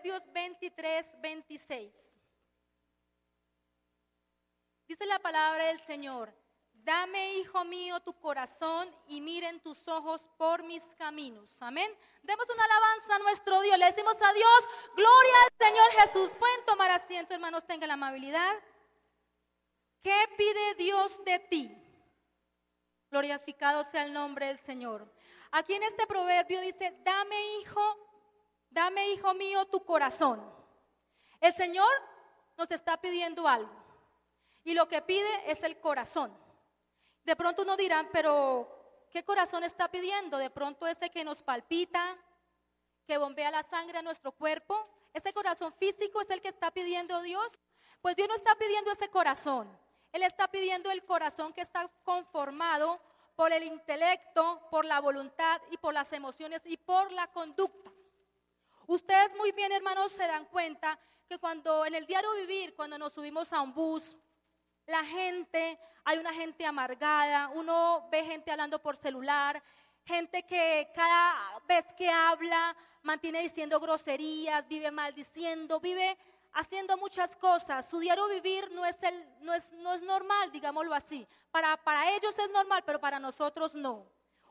Proverbios 23, 26. Dice la palabra del Señor, dame, hijo mío, tu corazón y miren tus ojos por mis caminos. Amén. Demos una alabanza a nuestro Dios. Le decimos a Dios, gloria al Señor Jesús. Pueden tomar asiento, hermanos, tengan la amabilidad. ¿Qué pide Dios de ti? Glorificado sea el nombre del Señor. Aquí en este proverbio dice, dame, hijo, dame, hijo mío, tu corazón. El Señor nos está pidiendo algo. Y lo que pide es el corazón. De pronto uno dirá, pero ¿qué corazón está pidiendo? De pronto ese que nos palpita, que bombea la sangre a nuestro cuerpo. Ese corazón físico es el que está pidiendo Dios. Pues Dios no está pidiendo ese corazón. Él está pidiendo el corazón que está conformado por el intelecto, por la voluntad y por las emociones y por la conducta. Ustedes muy bien, hermanos, se dan cuenta que cuando en el diario vivir, cuando nos subimos a un bus, la gente, hay una gente amargada, uno ve gente hablando por celular, gente que cada vez que habla mantiene diciendo groserías, vive maldiciendo, vive haciendo muchas cosas. Su diario vivir no es, el, no es, no es normal, digámoslo así. Para, para ellos es normal, pero para nosotros no.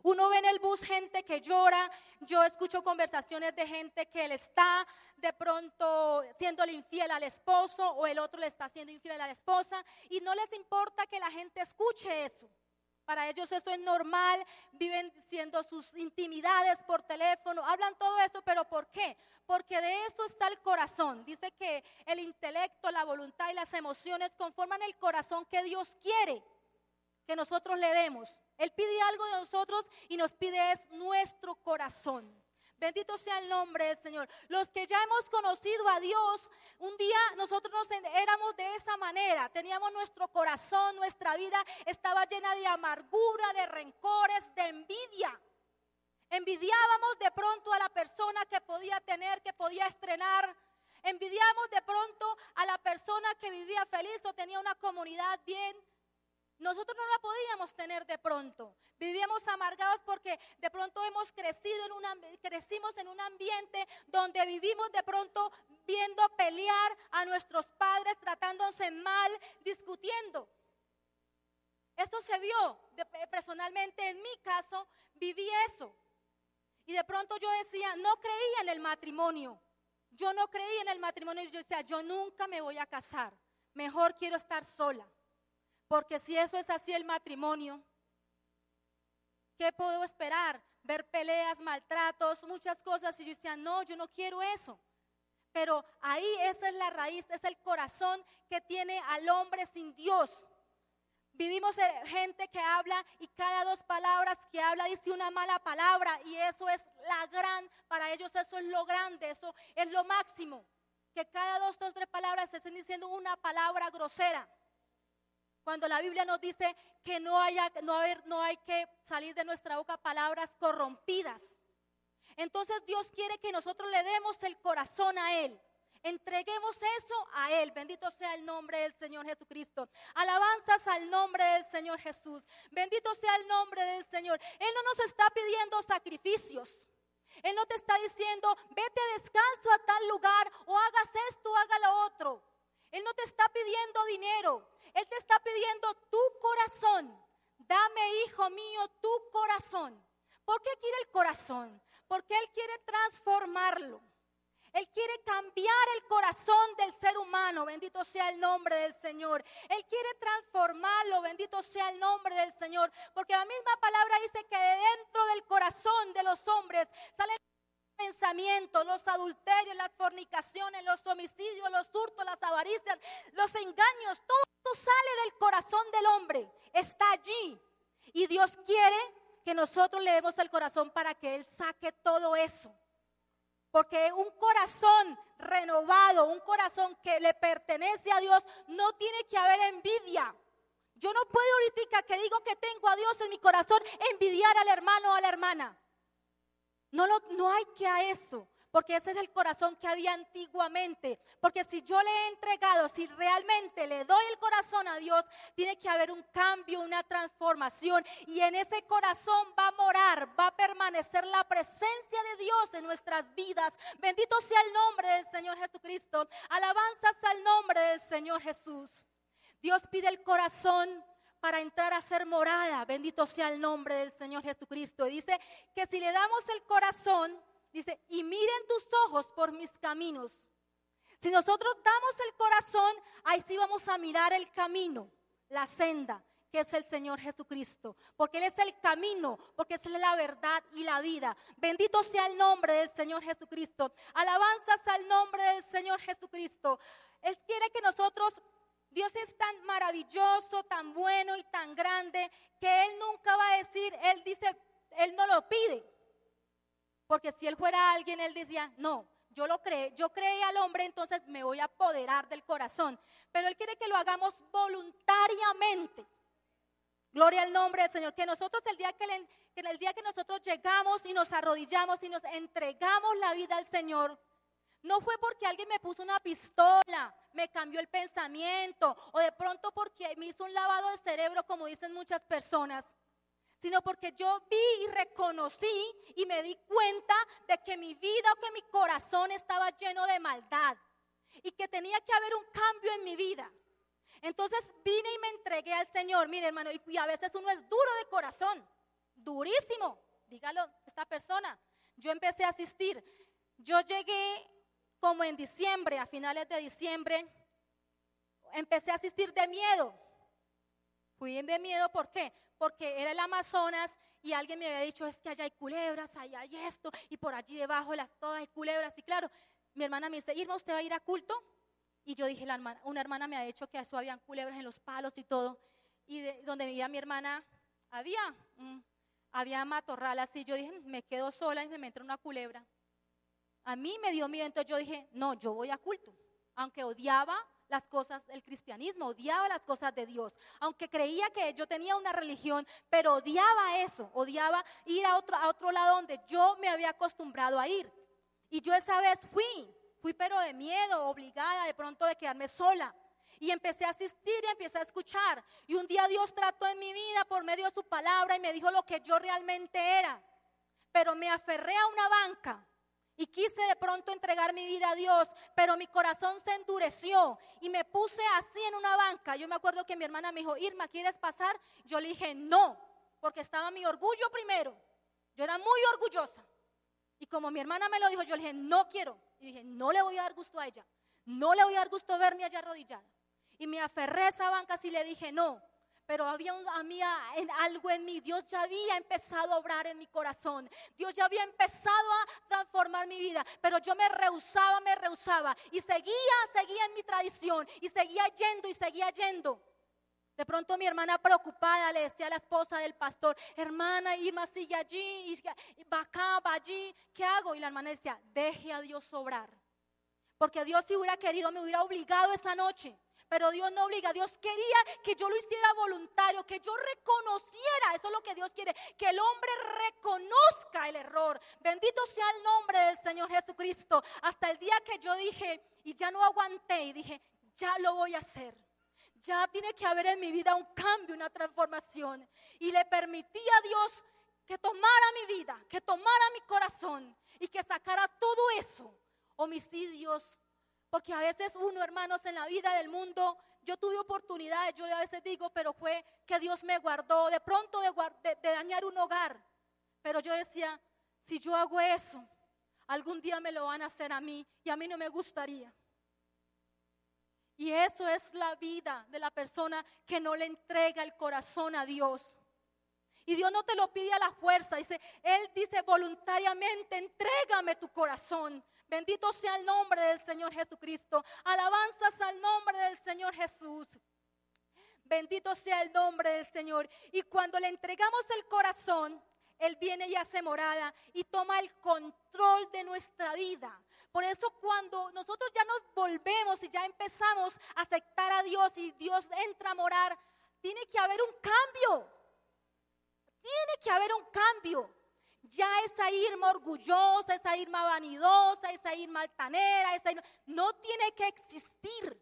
Uno ve en el bus gente que llora, yo escucho conversaciones de gente que le está de pronto siendo infiel al esposo o el otro le está siendo infiel a la esposa y no les importa que la gente escuche eso. Para ellos eso es normal, viven siendo sus intimidades por teléfono, hablan todo eso, pero ¿por qué? Porque de eso está el corazón. Dice que el intelecto, la voluntad y las emociones conforman el corazón que Dios quiere que nosotros le demos. Él pide algo de nosotros y nos pide es nuestro corazón. Bendito sea el nombre del Señor. Los que ya hemos conocido a Dios, un día nosotros nos éramos de esa manera. Teníamos nuestro corazón, nuestra vida estaba llena de amargura, de rencores, de envidia. Envidiábamos de pronto a la persona que podía tener, que podía estrenar. Envidiamos de pronto a la persona que vivía feliz o tenía una comunidad bien. Nosotros no la podíamos tener de pronto. Vivíamos amargados porque de pronto hemos crecido en una, crecimos en un ambiente donde vivimos de pronto viendo pelear a nuestros padres, tratándose mal, discutiendo. Eso se vio personalmente en mi caso, viví eso. Y de pronto yo decía, no creía en el matrimonio. Yo no creía en el matrimonio. Yo decía, yo nunca me voy a casar. Mejor quiero estar sola. Porque si eso es así el matrimonio, ¿qué puedo esperar? Ver peleas, maltratos, muchas cosas. Y yo decía, no, yo no quiero eso. Pero ahí esa es la raíz, es el corazón que tiene al hombre sin Dios. Vivimos gente que habla y cada dos palabras que habla dice una mala palabra y eso es la gran, para ellos eso es lo grande, eso es lo máximo. Que cada dos, dos, tres palabras se estén diciendo una palabra grosera. Cuando la Biblia nos dice que no, haya, no, no hay que salir de nuestra boca palabras corrompidas. Entonces Dios quiere que nosotros le demos el corazón a Él. Entreguemos eso a Él. Bendito sea el nombre del Señor Jesucristo. Alabanzas al nombre del Señor Jesús. Bendito sea el nombre del Señor. Él no nos está pidiendo sacrificios. Él no te está diciendo, vete descanso a tal lugar o hagas esto o haga lo otro. Él no te está pidiendo dinero. Él te está pidiendo tu corazón. Dame, hijo mío, tu corazón. ¿Por qué quiere el corazón? Porque Él quiere transformarlo. Él quiere cambiar el corazón del ser humano, bendito sea el nombre del Señor. Él quiere transformarlo, bendito sea el nombre del Señor. Porque la misma palabra dice que de dentro del corazón de los hombres salen pensamientos, los adulterios, las fornicaciones, los homicidios, los hurtos, las avaricias, los engaños, todo esto sale del corazón del hombre, está allí. Y Dios quiere que nosotros le demos el corazón para que Él saque todo eso. Porque un corazón renovado, un corazón que le pertenece a Dios, no tiene que haber envidia. Yo no puedo ahorita que digo que tengo a Dios en mi corazón envidiar al hermano o a la hermana. No, no hay que a eso porque ese es el corazón que había antiguamente. Porque si yo le he entregado, si realmente le doy el corazón a Dios, tiene que haber un cambio, una transformación. Y en ese corazón va a morar, va a permanecer la presencia de Dios en nuestras vidas. Bendito sea el nombre del Señor Jesucristo. Alabanzas al nombre del Señor Jesús. Dios pide el corazón para entrar a ser morada. Bendito sea el nombre del Señor Jesucristo. Y dice que si le damos el corazón, Dice, y miren tus ojos por mis caminos. Si nosotros damos el corazón, ahí sí vamos a mirar el camino, la senda, que es el Señor Jesucristo. Porque Él es el camino, porque es la verdad y la vida. Bendito sea el nombre del Señor Jesucristo. Alabanzas al nombre del Señor Jesucristo. Él quiere que nosotros, Dios es tan maravilloso, tan bueno y tan grande, que Él nunca va a decir, Él dice, Él no lo pide. Porque si él fuera alguien, él decía, no, yo lo creé, yo creé al hombre, entonces me voy a apoderar del corazón. Pero él quiere que lo hagamos voluntariamente. Gloria al nombre del Señor. Que nosotros el día que, el día que nosotros llegamos y nos arrodillamos y nos entregamos la vida al Señor, no fue porque alguien me puso una pistola, me cambió el pensamiento, o de pronto porque me hizo un lavado de cerebro, como dicen muchas personas sino porque yo vi y reconocí y me di cuenta de que mi vida o que mi corazón estaba lleno de maldad y que tenía que haber un cambio en mi vida. Entonces vine y me entregué al Señor. Mire, hermano, y, a veces uno es duro de corazón, durísimo. Dígalo, esta persona. Yo empecé a asistir. Yo llegué como en diciembre, a finales de diciembre, empecé a asistir de miedo. Fui de miedo, ¿por qué? porque era el Amazonas y alguien me había dicho, es que allá hay culebras, allá hay esto, y por allí debajo las todas hay culebras. Y claro, mi hermana me dice, Irma, ¿usted va a ir a culto? Y yo dije, la hermana, una hermana me ha dicho que eso habían culebras en los palos y todo. Y donde vivía mi hermana, había, mm, había matorral así. Yo dije, me quedo sola y me meto una culebra. A mí me dio miedo, entonces yo dije, no, yo voy a culto. Aunque odiaba las cosas del cristianismo, odiaba las cosas de Dios. Aunque creía que yo tenía una religión, pero odiaba eso, odiaba ir a otro, a otro lado donde yo me había acostumbrado a ir. Y yo esa vez fui, fui pero de miedo, obligada de pronto de quedarme sola. Y empecé a asistir y empecé a escuchar. Y un día Dios trató en mi vida por medio de su palabra y me dijo lo que yo realmente era. Pero me aferré a una banca y quise de pronto entregar mi vida a Dios, pero mi corazón se endureció y me puse así en una banca. Yo me acuerdo que mi hermana me dijo, Irma, ¿quieres pasar? Yo le dije, no, porque estaba mi orgullo primero. Yo era muy orgullosa. Y como mi hermana me lo dijo, yo le dije, no quiero. Y dije, no le voy a dar gusto a ella. No le voy a dar gusto verme allá arrodillada. Y me aferré a esa banca así le dije, no, pero había, en algo en mí. Dios ya había empezado a obrar en mi corazón. Dios ya había empezado a transformar mi vida, pero yo me rehusaba, me rehusaba y seguía, seguía en mi tradición y seguía yendo y seguía yendo. De pronto mi hermana preocupada le decía a la esposa del pastor, hermana Irma sigue allí, y va acá, va allí, ¿qué hago? Y la hermana decía, deje a Dios obrar. Porque Dios si hubiera querido me hubiera obligado esa noche pero Dios no obliga. Dios quería que yo lo hiciera voluntario, que yo reconociera, eso es lo que Dios quiere, que el hombre reconozca el error. Bendito sea el nombre del Señor Jesucristo. Hasta el día que yo dije, y ya no aguanté, y dije, ya lo voy a hacer. Ya tiene que haber en mi vida un cambio, una transformación. Y le permití a Dios que tomara mi vida, que tomara mi corazón y que sacara todo eso, homicidios, porque a veces uno, hermanos, en la vida del mundo, yo tuve oportunidades, yo a veces digo, pero fue que Dios me guardó de pronto de, dañar un hogar. Pero yo decía, si yo hago eso, algún día me lo van a hacer a mí y a mí no me gustaría. Y eso es la vida de la persona que no le entrega el corazón a Dios. Y Dios no te lo pide a la fuerza, dice, Él dice voluntariamente, entrégame tu corazón. Bendito sea el nombre del Señor Jesucristo. Alabanzas al nombre del Señor Jesús. Bendito sea el nombre del Señor. Y cuando le entregamos el corazón, Él viene y hace morada y toma el control de nuestra vida. Por eso cuando nosotros ya nos volvemos y ya empezamos a aceptar a Dios y Dios entra a morar, tiene que haber un cambio. Tiene que haber un cambio. Ya esa irma orgullosa, esa irma vanidosa, esa irma altanera, esa irma, no tiene que existir.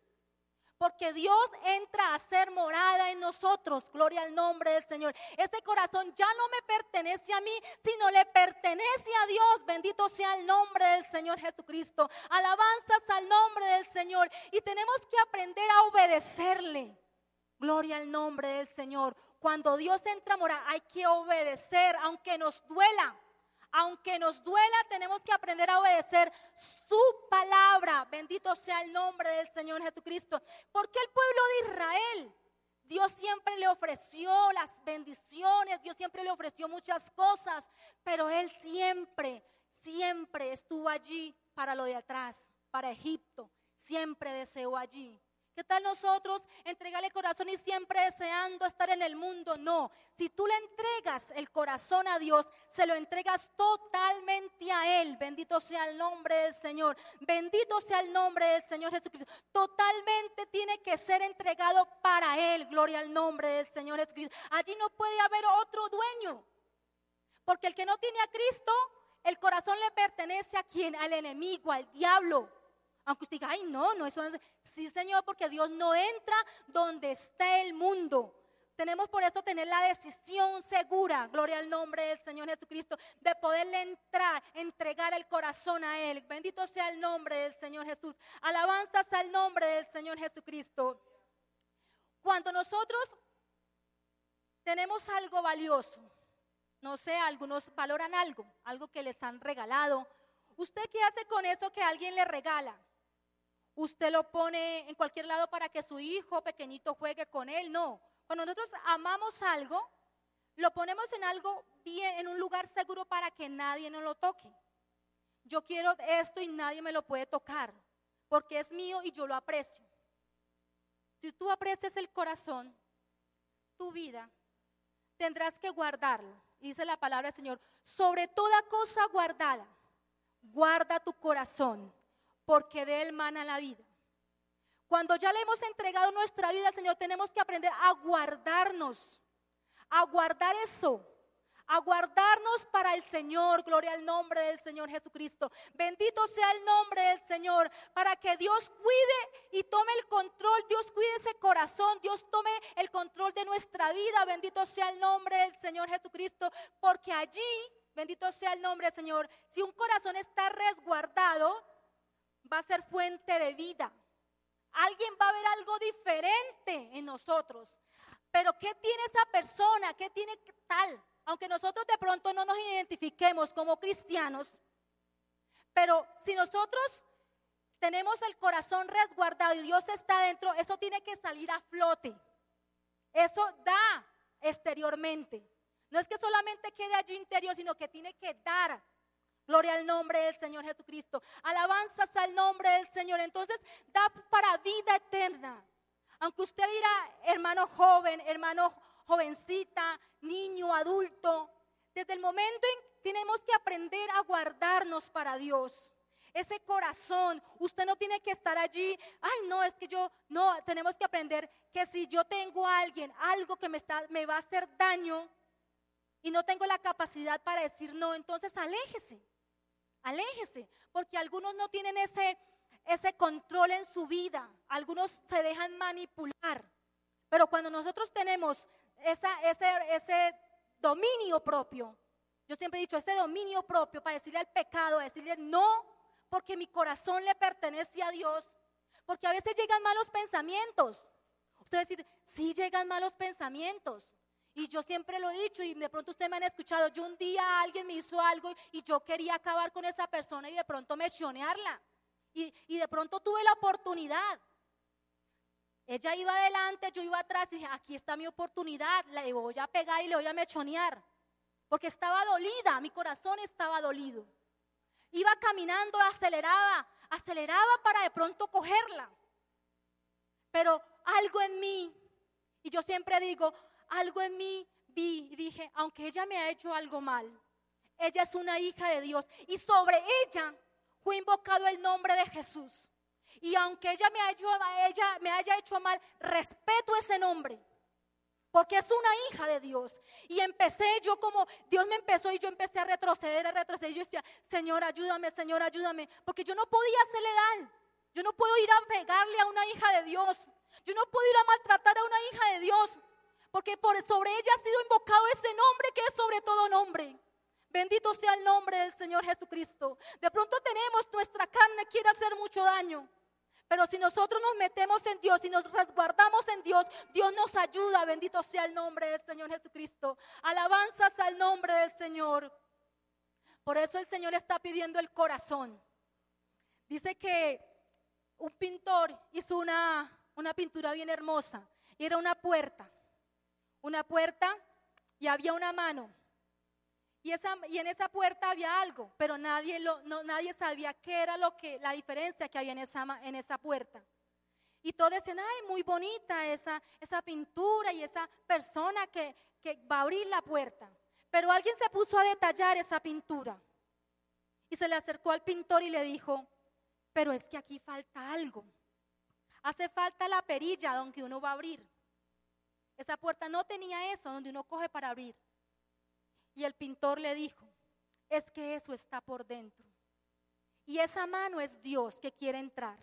Porque Dios entra a hacer morada en nosotros. Gloria al nombre del Señor. Ese corazón ya no me pertenece a mí, sino le pertenece a Dios. Bendito sea el nombre del Señor Jesucristo. Alabanzas al nombre del Señor. Y tenemos que aprender a obedecerle. Gloria al nombre del Señor. Cuando Dios entra a morar, hay que obedecer, aunque nos duela. Aunque nos duela, tenemos que aprender a obedecer su palabra. Bendito sea el nombre del Señor Jesucristo. Porque el pueblo de Israel, Dios siempre le ofreció las bendiciones, Dios siempre le ofreció muchas cosas, pero Él siempre, siempre estuvo allí para lo de atrás, para Egipto. Siempre deseó allí. ¿Qué tal nosotros entregarle corazón y siempre deseando estar en el mundo? No, si tú le entregas el corazón a Dios, se lo entregas totalmente a Él. Bendito sea el nombre del Señor. Bendito sea el nombre del Señor Jesucristo. Totalmente tiene que ser entregado para Él. Gloria al nombre del Señor Jesucristo. Allí no puede haber otro dueño. Porque el que no tiene a Cristo, el corazón le pertenece a quien? Al enemigo, al diablo. Aunque usted diga, ay, no, no, eso es. Sí, Señor, porque Dios no entra donde está el mundo. Tenemos por eso tener la decisión segura, gloria al nombre del Señor Jesucristo, de poderle entrar, entregar el corazón a Él. Bendito sea el nombre del Señor Jesús. Alabanzas al nombre del Señor Jesucristo. Cuando nosotros tenemos algo valioso, no sé, algunos valoran algo, algo que les han regalado. ¿Usted qué hace con eso que alguien le regala? Usted lo pone en cualquier lado para que su hijo pequeñito juegue con él. No, cuando nosotros amamos algo, lo ponemos en algo bien, en un lugar seguro para que nadie nos lo toque. Yo quiero esto y nadie me lo puede tocar, porque es mío y yo lo aprecio. Si tú aprecias el corazón, tu vida, tendrás que guardarlo. Dice la palabra del Señor, sobre toda cosa guardada, guarda tu corazón, porque de Él mana la vida. Cuando ya le hemos entregado nuestra vida al Señor, tenemos que aprender a guardarnos, a guardar eso, a guardarnos para el Señor. Gloria al nombre del Señor Jesucristo. Bendito sea el nombre del Señor, para que Dios cuide y tome el control, Dios cuide ese corazón, Dios tome el control de nuestra vida. Bendito sea el nombre del Señor Jesucristo, porque allí, bendito sea el nombre del Señor, si un corazón está resguardado, va a ser fuente de vida. Alguien va a ver algo diferente en nosotros. Pero ¿qué tiene esa persona? ¿Qué tiene tal? Aunque nosotros de pronto no nos identifiquemos como cristianos, pero si nosotros tenemos el corazón resguardado y Dios está dentro, eso tiene que salir a flote. Eso da exteriormente. No es que solamente quede allí interior, sino que tiene que dar Gloria al nombre del Señor Jesucristo. Alabanzas al nombre del Señor. Entonces da para vida eterna. Aunque usted dirá, hermano joven, hermano jovencita, niño, adulto, desde el momento en que tenemos que aprender a guardarnos para Dios. Ese corazón, usted no tiene que estar allí, ay no, es que yo, no, tenemos que aprender que si yo tengo a alguien, algo que me, está, me va a hacer daño y no tengo la capacidad para decir no, entonces aléjese. Aléjese, porque algunos no tienen ese, ese control en su vida, algunos se dejan manipular. Pero cuando nosotros tenemos esa, ese, ese dominio propio, yo siempre he dicho, ese dominio propio para decirle al pecado, decirle no, porque mi corazón le pertenece a Dios, porque a veces llegan malos pensamientos. Usted va a decir, llegan malos pensamientos, y yo siempre lo he dicho y de pronto ustedes me han escuchado, yo un día alguien me hizo algo y yo quería acabar con esa persona y de pronto mencionarla. Y, y de pronto tuve la oportunidad. Ella iba adelante, yo iba atrás y dije, aquí está mi oportunidad, le voy a pegar y le voy a mechonear. Porque estaba dolida, mi corazón estaba dolido. Iba caminando, aceleraba, aceleraba para de pronto cogerla. Pero algo en mí, y yo siempre digo, algo en mí vi y dije, aunque ella me ha hecho algo mal, ella es una hija de Dios y sobre ella fue invocado el nombre de Jesús. Y aunque ella me, hecho, ella me haya hecho mal, respeto ese nombre. Porque es una hija de Dios. Y empecé yo como, Dios me empezó y yo empecé a retroceder, a retroceder. Yo decía, Señor, ayúdame, Señor, ayúdame. Porque yo no podía hacerle daño. Yo no puedo ir a pegarle a una hija de Dios. Yo no puedo ir a maltratar a una hija de Dios. Porque por sobre ella ha sido invocado ese nombre que es sobre todo nombre. Bendito sea el nombre del Señor Jesucristo. De pronto tenemos nuestra carne quiere hacer mucho daño. Pero si nosotros nos metemos en Dios y nos resguardamos en Dios, Dios nos ayuda. Bendito sea el nombre del Señor Jesucristo. Alabanzas al nombre del Señor. Por eso el Señor está pidiendo el corazón. Dice que un pintor hizo una, una pintura bien hermosa y era una puerta. Una puerta y había una mano. Y, esa, y, en esa puerta había algo, pero nadie, lo, no, nadie sabía qué era lo que, la diferencia que había en esa, en esa puerta. Y todos decían, ay, muy bonita esa, esa pintura y esa persona que, que va a abrir la puerta. Pero alguien se puso a detallar esa pintura. Y se le acercó al pintor y le dijo, pero es que aquí falta algo. Hace falta la perilla donde uno va a abrir. Esa puerta no tenía eso donde uno coge para abrir. Y el pintor le dijo, es que eso está por dentro. Y esa mano es Dios que quiere entrar.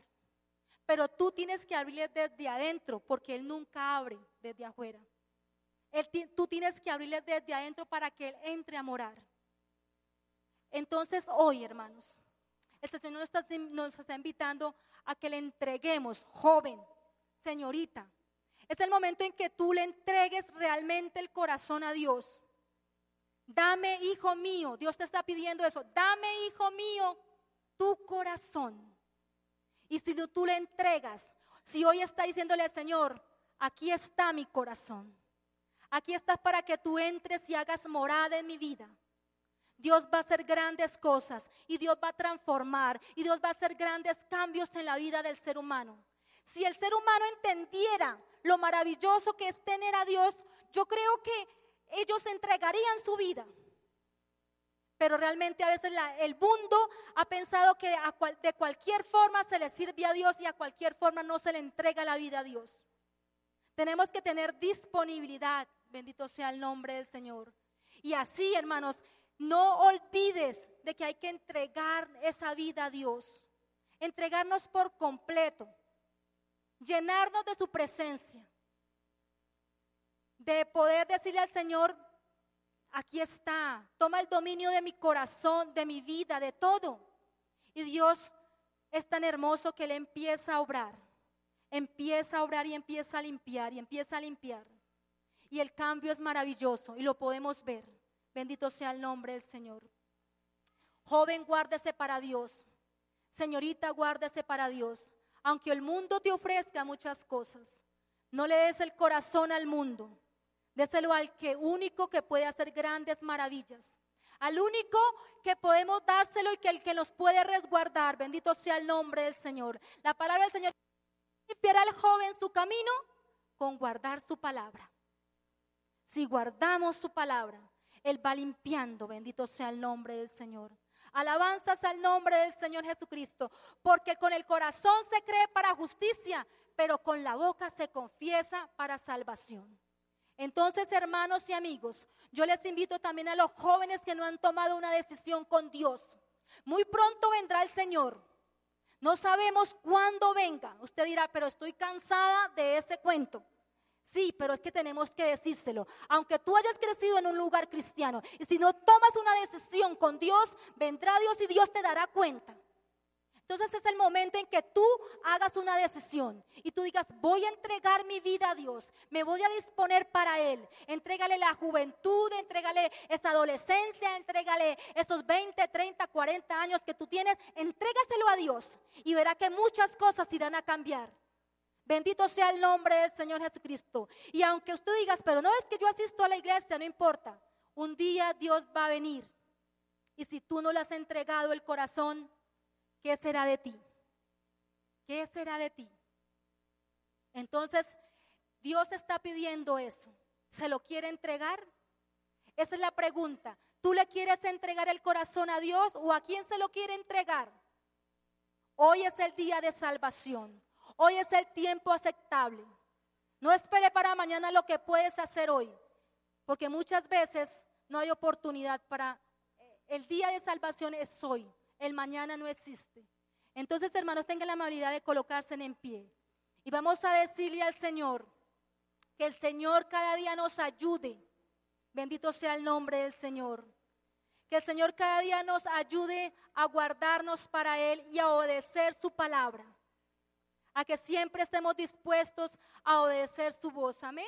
Pero tú tienes que abrirle desde adentro porque Él nunca abre desde afuera. tú tienes que abrirle desde adentro para que Él entre a morar. Entonces hoy, hermanos, el Señor nos está, nos está invitando a que le entreguemos, joven, señorita. Es el momento en que tú le entregues realmente el corazón a Dios. Dame, hijo mío, Dios te está pidiendo eso, dame, hijo mío, tu corazón. Y si tú le entregas, si hoy está diciéndole al Señor, aquí está mi corazón, aquí estás para que tú entres y hagas morada en mi vida. Dios va a hacer grandes cosas y Dios va a transformar y Dios va a hacer grandes cambios en la vida del ser humano. Si el ser humano entendiera lo maravilloso que es tener a Dios, yo creo que ellos entregarían su vida. Pero realmente a veces el mundo ha pensado que de cualquier forma se le sirve a Dios y a cualquier forma no se le entrega la vida a Dios. Tenemos que tener disponibilidad, bendito sea el nombre del Señor. Y así, hermanos, no olvides de que hay que entregar esa vida a Dios, entregarnos por completo, llenarnos de su presencia, de poder decirle al Señor, aquí está, toma el dominio de mi corazón, de mi vida, de todo. Y Dios es tan hermoso que le empieza a obrar, empieza a obrar y empieza a limpiar y empieza a limpiar. Y el cambio es maravilloso y lo podemos ver. Bendito sea el nombre del Señor. Joven, guárdese para Dios. Señorita, guárdese para Dios. Aunque el mundo te ofrezca muchas cosas, no le des el corazón al mundo. Déselo al que único que puede hacer grandes maravillas. Al único que podemos dárselo y que el que nos puede resguardar. Bendito sea el nombre del Señor. La palabra del Señor limpiará al joven su camino con guardar su palabra. Si guardamos su palabra, él va limpiando, bendito sea el nombre del Señor. Alabanzas al nombre del Señor Jesucristo, porque con el corazón se cree para justicia, pero con la boca se confiesa para salvación. Entonces, hermanos y amigos, yo les invito también a los jóvenes que no han tomado una decisión con Dios. Muy pronto vendrá el Señor. No sabemos cuándo venga. Usted dirá, pero estoy cansada de ese cuento. Sí, pero es que tenemos que decírselo. Aunque tú hayas crecido en un lugar cristiano y si no tomas una decisión con Dios, vendrá Dios y Dios te dará cuenta. Entonces es el momento en que tú hagas una decisión y tú digas, voy a entregar mi vida a Dios, me voy a disponer para Él. Entrégale la juventud, entrégale esa adolescencia, entrégale esos 20, 30, 40 años que tú tienes, entrégaselo a Dios y verá que muchas cosas irán a cambiar. Bendito sea el nombre del Señor Jesucristo. Y aunque usted digas, pero no es que yo asisto a la iglesia, no importa. Un día Dios va a venir. Y si tú no le has entregado el corazón, ¿qué será de ti? ¿Qué será de ti? Entonces, Dios está pidiendo eso. ¿Se lo quiere entregar? Esa es la pregunta. ¿Tú le quieres entregar el corazón a Dios o a quién se lo quiere entregar? Hoy es el día de salvación. Hoy es el tiempo aceptable. No espere para mañana lo que puedes hacer hoy, porque muchas veces no hay oportunidad para... Eh, el día de salvación es hoy, el mañana no existe. Entonces, hermanos, tengan la amabilidad de colocarse en pie. Y vamos a decirle al Señor que el Señor cada día nos ayude. Bendito sea el nombre del Señor. Que el Señor cada día nos ayude a guardarnos para Él y a obedecer su palabra. A que siempre estemos dispuestos a obedecer su voz. Amén.